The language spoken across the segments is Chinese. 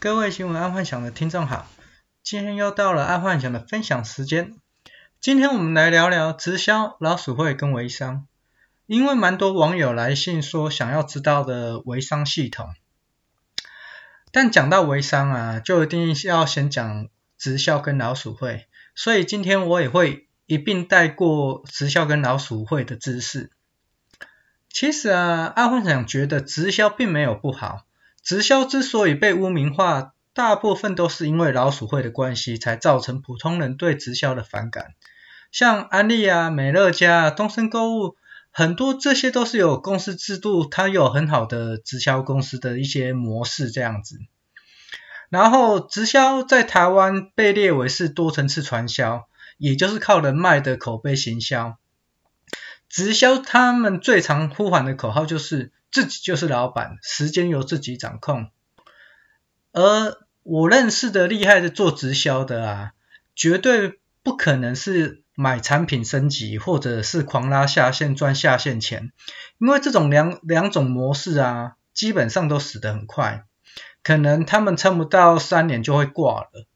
各位新闻爱幻想的听众好，今天又到了爱幻想的分享时间。今天我们来聊聊直销、老鼠会跟微商，因为蛮多网友来信说想要知道的微商系统。但讲到微商啊，就一定要先讲直销跟老鼠会，所以今天我也会一并带过直销跟老鼠会的知识。其实啊，爱幻想觉得直销并没有不好。直销之所以被污名化，大部分都是因为老鼠会的关系，才造成普通人对直销的反感。像安利啊、美乐家啊、东森购物，很多这些都是有公司制度，它有很好的直销公司的一些模式这样子。然后直销在台湾被列为是多层次传销，也就是靠人脉的口碑行销。直销他们最常呼喊的口号就是。自己就是老板，时间由自己掌控。而我认识的厉害的做直销的啊，绝对不可能是买产品升级，或者是狂拉下线赚下线钱，因为这种两两种模式啊，基本上都死得很快，可能他们撑不到三年就会挂了。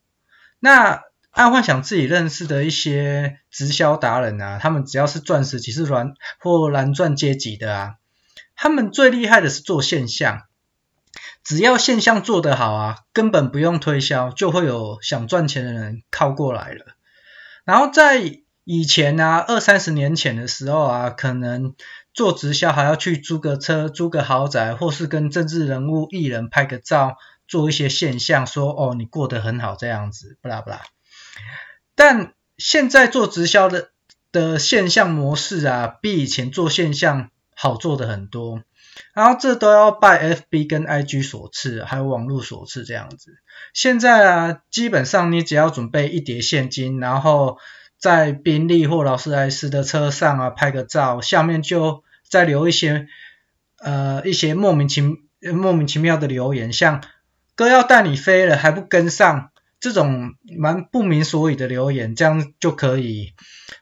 那爱幻想自己认识的一些直销达人啊，他们只要是钻石级是蓝或蓝钻阶级的啊。他们最厉害的是做线上，只要线上做得好啊，根本不用推销，就会有想赚钱的人靠过来了。然后在以前啊，二三十年前的时候啊，可能做直销还要去租个车、租个豪宅，或是跟政治人物、艺人拍个照，做一些现象，说哦你过得很好这样子，不啦不啦。但现在做直销的的现象模式啊，比以前做线上。好做的很多，然后这都要拜 FB 跟 IG 所赐，还有网络所赐这样子。现在啊，基本上你只要准备一叠现金，然后在宾利或劳斯莱斯的车上啊拍个照，下面就再留一些呃一些莫名其莫名其妙的留言，像哥要带你飞了还不跟上，这种蛮不明所以的留言，这样就可以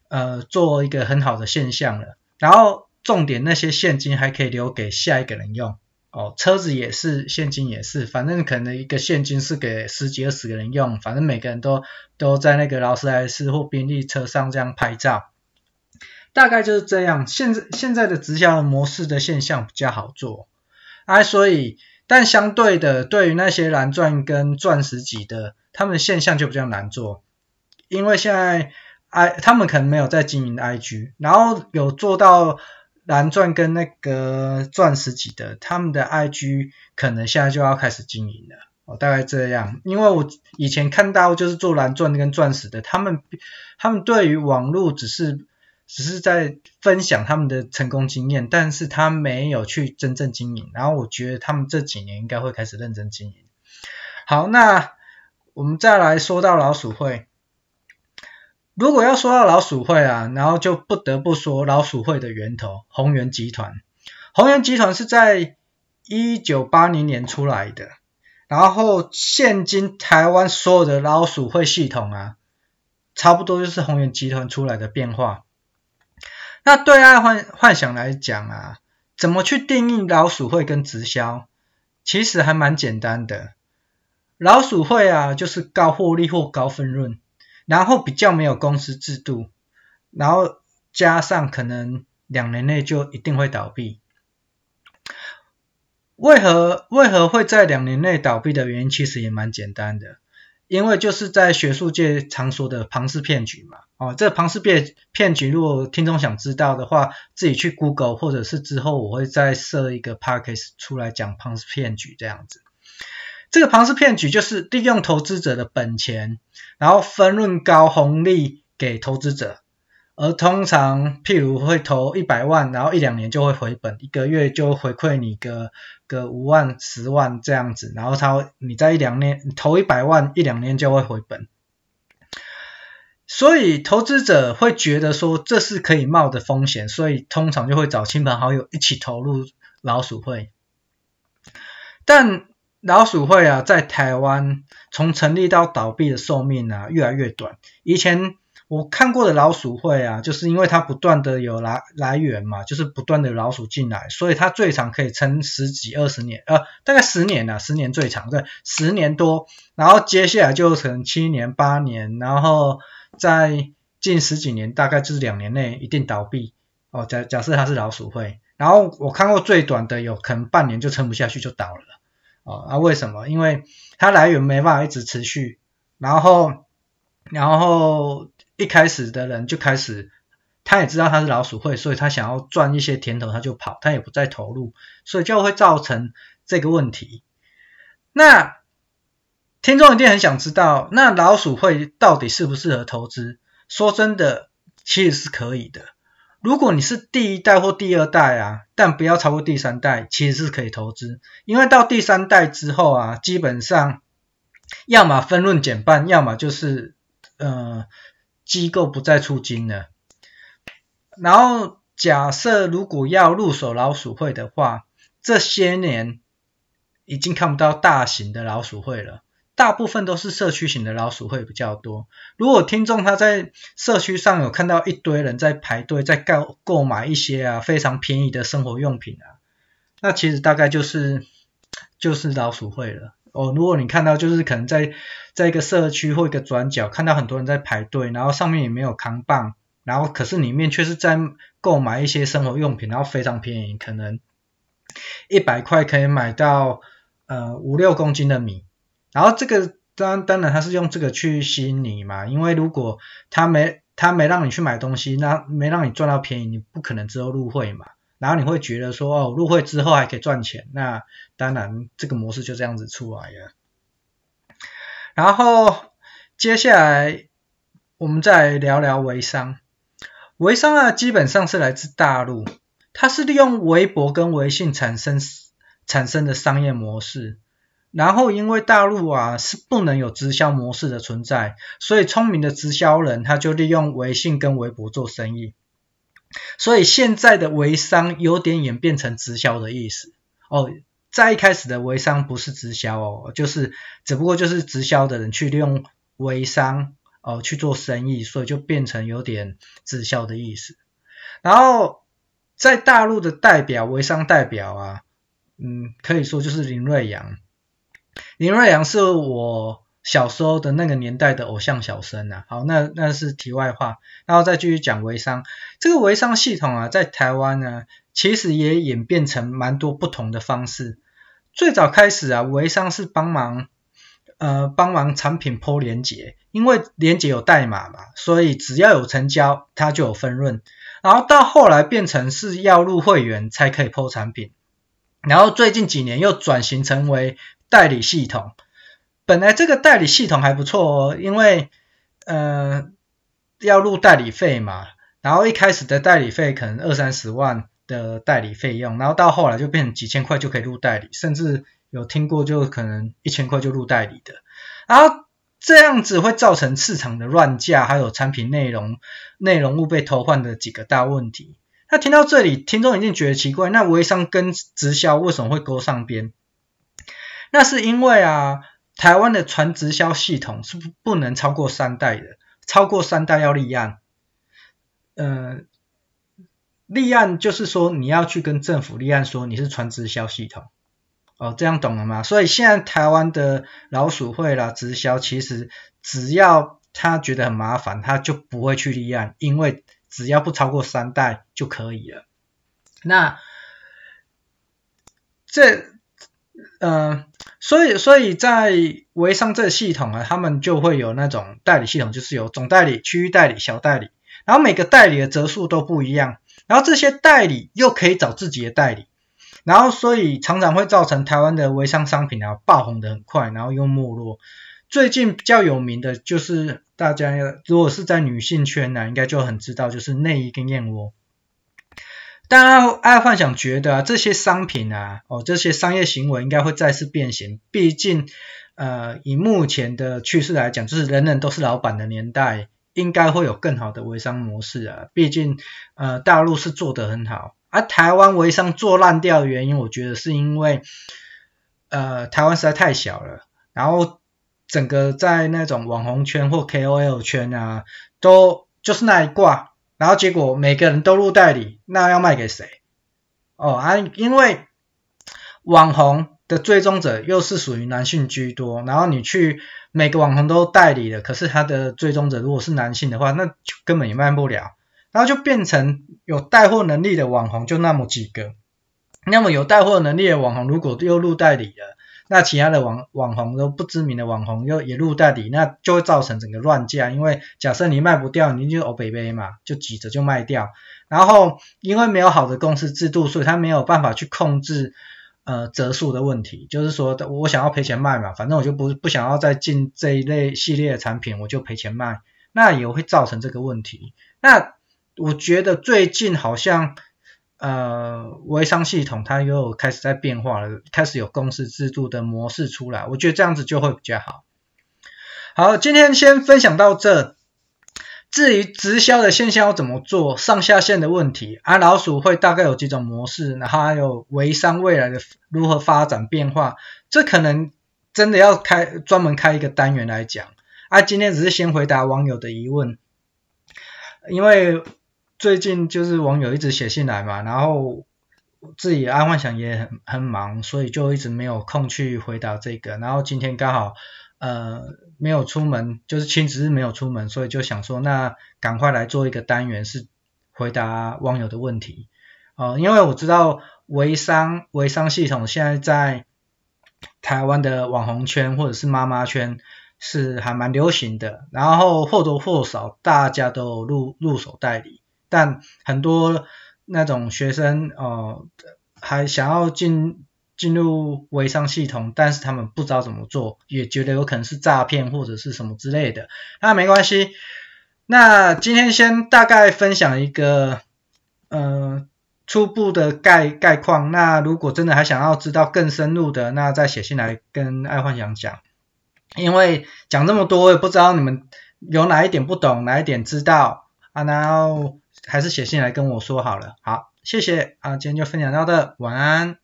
呃做一个很好的现象了，然后。重点那些现金还可以留给下一个人用哦，车子也是，现金也是，反正可能一个现金是给十几二十个人用，反正每个人都都在那个劳斯莱斯或宾利车上这样拍照，大概就是这样。现在现在的直销模式的现象比较好做啊，所以但相对的，对于那些蓝钻跟钻石级的，他们的现象就比较难做，因为现在 I 他们可能没有在经营 IG，然后有做到。蓝钻跟那个钻石级的，他们的 IG 可能现在就要开始经营了，哦，大概这样。因为我以前看到就是做蓝钻跟钻石的，他们他们对于网络只是只是在分享他们的成功经验，但是他没有去真正经营。然后我觉得他们这几年应该会开始认真经营。好，那我们再来说到老鼠会。如果要说到老鼠会啊，然后就不得不说老鼠会的源头宏源集团。宏源集团是在一九八零年出来的，然后现今台湾所有的老鼠会系统啊，差不多就是宏源集团出来的变化。那对爱幻幻想来讲啊，怎么去定义老鼠会跟直销？其实还蛮简单的，老鼠会啊，就是高获利或高分润。然后比较没有公司制度，然后加上可能两年内就一定会倒闭。为何为何会在两年内倒闭的原因其实也蛮简单的，因为就是在学术界常说的庞氏骗局嘛。哦，这庞氏骗骗局，如果听众想知道的话，自己去 Google 或者是之后我会再设一个 Podcast 出来讲庞氏骗局这样子。这个庞氏骗局就是利用投资者的本钱，然后分润高红利给投资者，而通常譬如会投一百万，然后一两年就会回本，一个月就回馈你个个五万、十万这样子，然后他你在一两年投一百万，一两年就会回本，所以投资者会觉得说这是可以冒的风险，所以通常就会找亲朋好友一起投入老鼠会，但。老鼠会啊，在台湾从成立到倒闭的寿命啊，越来越短。以前我看过的老鼠会啊，就是因为它不断的有来来源嘛，就是不断的老鼠进来，所以它最长可以撑十几二十年，呃，大概十年啊，十年最长，对，十年多，然后接下来就成七年八年，然后在近十几年，大概就是两年内一定倒闭。哦，假假设它是老鼠会，然后我看过最短的有可能半年就撑不下去就倒了。哦，啊，为什么？因为它来源没办法一直持续，然后，然后一开始的人就开始，他也知道他是老鼠会，所以他想要赚一些甜头，他就跑，他也不再投入，所以就会造成这个问题。那听众一定很想知道，那老鼠会到底适不适合投资？说真的，其实是可以的。如果你是第一代或第二代啊，但不要超过第三代，其实是可以投资。因为到第三代之后啊，基本上要么分润减半，要么就是呃机构不再出金了。然后假设如果要入手老鼠会的话，这些年已经看不到大型的老鼠会了。大部分都是社区型的老鼠会比较多。如果听众他在社区上有看到一堆人在排队在购购买一些啊非常便宜的生活用品啊，那其实大概就是就是老鼠会了哦。如果你看到就是可能在在一个社区或一个转角看到很多人在排队，然后上面也没有扛棒，然后可是里面却是在购买一些生活用品，然后非常便宜，可能一百块可以买到呃五六公斤的米。然后这个当当然他是用这个去吸引你嘛，因为如果他没他没让你去买东西，那没让你赚到便宜，你不可能之后入会嘛。然后你会觉得说哦，入会之后还可以赚钱，那当然这个模式就这样子出来了。然后接下来我们再聊聊微商，微商啊基本上是来自大陆，它是利用微博跟微信产生产生的商业模式。然后因为大陆啊是不能有直销模式的存在，所以聪明的直销人他就利用微信跟微博做生意。所以现在的微商有点演变成直销的意思哦。在一开始的微商不是直销哦，就是只不过就是直销的人去利用微商哦去做生意，所以就变成有点直销的意思。然后在大陆的代表微商代表啊，嗯，可以说就是林瑞阳。林瑞阳是我小时候的那个年代的偶像小生啊，好，那那是题外话，然后再继续讲微商。这个微商系统啊，在台湾呢，其实也演变成蛮多不同的方式。最早开始啊，微商是帮忙呃帮忙产品 po 连结，因为连接有代码嘛，所以只要有成交，它就有分润。然后到后来变成是要入会员才可以 po 产品，然后最近几年又转型成为代理系统，本来这个代理系统还不错哦，因为呃要入代理费嘛，然后一开始的代理费可能二三十万的代理费用，然后到后来就变成几千块就可以入代理，甚至有听过就可能一千块就入代理的，然后这样子会造成市场的乱价，还有产品内容内容物被偷换的几个大问题。那听到这里，听众一定觉得奇怪，那微商跟直销为什么会勾上边？那是因为啊，台湾的传直销系统是不能超过三代的，超过三代要立案。呃，立案就是说你要去跟政府立案说你是传直销系统，哦，这样懂了吗？所以现在台湾的老鼠会啦，直销其实只要他觉得很麻烦，他就不会去立案，因为只要不超过三代就可以了。那这。呃，所以，所以在微商这个系统啊，他们就会有那种代理系统，就是有总代理、区域代理、小代理，然后每个代理的折数都不一样，然后这些代理又可以找自己的代理，然后所以常常会造成台湾的微商商品啊爆红的很快，然后又没落。最近比较有名的就是大家如果是在女性圈呢、啊，应该就很知道，就是内衣跟燕窝。当然，爱幻想觉得啊，这些商品啊，哦，这些商业行为应该会再次变形。毕竟，呃，以目前的趋势来讲，就是人人都是老板的年代，应该会有更好的微商模式啊。毕竟，呃，大陆是做得很好，而、台湾微商做烂掉的原因，我觉得是因为，呃，台湾实在太小了，然后整个在那种网红圈或 KOL 圈啊，都就是那一挂，然后结果每个人都入代理，那要卖给谁？哦啊，因为网红的追踪者又是属于男性居多，然后你去每个网红都代理了，可是他的追踪者如果是男性的话，那就根本也卖不了，然后就变成有带货能力的网红就那么几个，那么有带货能力的网红如果又入代理了。那其他的网网红都不知名的网红又也入代理，那就会造成整个乱价。因为假设你卖不掉，你就欧北北嘛，就挤着就卖掉。然后因为没有好的公司制度，所以他没有办法去控制呃折数的问题。就是说我想要赔钱卖嘛，反正我就不不想要再进这一类系列的产品，我就赔钱卖，那也会造成这个问题。那我觉得最近好像。呃，微商系统它又开始在变化了，开始有公司制度的模式出来，我觉得这样子就会比较好。好，今天先分享到这。至于直销的现象要怎么做，上下线的问题，啊，老鼠会大概有几种模式，然后还有微商未来的如何发展变化，这可能真的要开专门开一个单元来讲。啊，今天只是先回答网友的疑问，因为。最近就是网友一直写信来嘛，然后自己爱幻想也很很忙，所以就一直没有空去回答这个。然后今天刚好呃没有出门，就是亲子日没有出门，所以就想说那赶快来做一个单元是回答网友的问题。哦、呃，因为我知道微商微商系统现在在台湾的网红圈或者是妈妈圈是还蛮流行的，然后或多或少大家都入入手代理。但很多那种学生哦、呃，还想要进进入微商系统，但是他们不知道怎么做，也觉得有可能是诈骗或者是什么之类的。那没关系，那今天先大概分享一个呃初步的概概况。那如果真的还想要知道更深入的，那再写信来跟爱幻想讲。因为讲这么多，我也不知道你们有哪一点不懂，哪一点知道啊，然后。还是写信来跟我说好了，好，谢谢啊，今天就分享到这，晚安。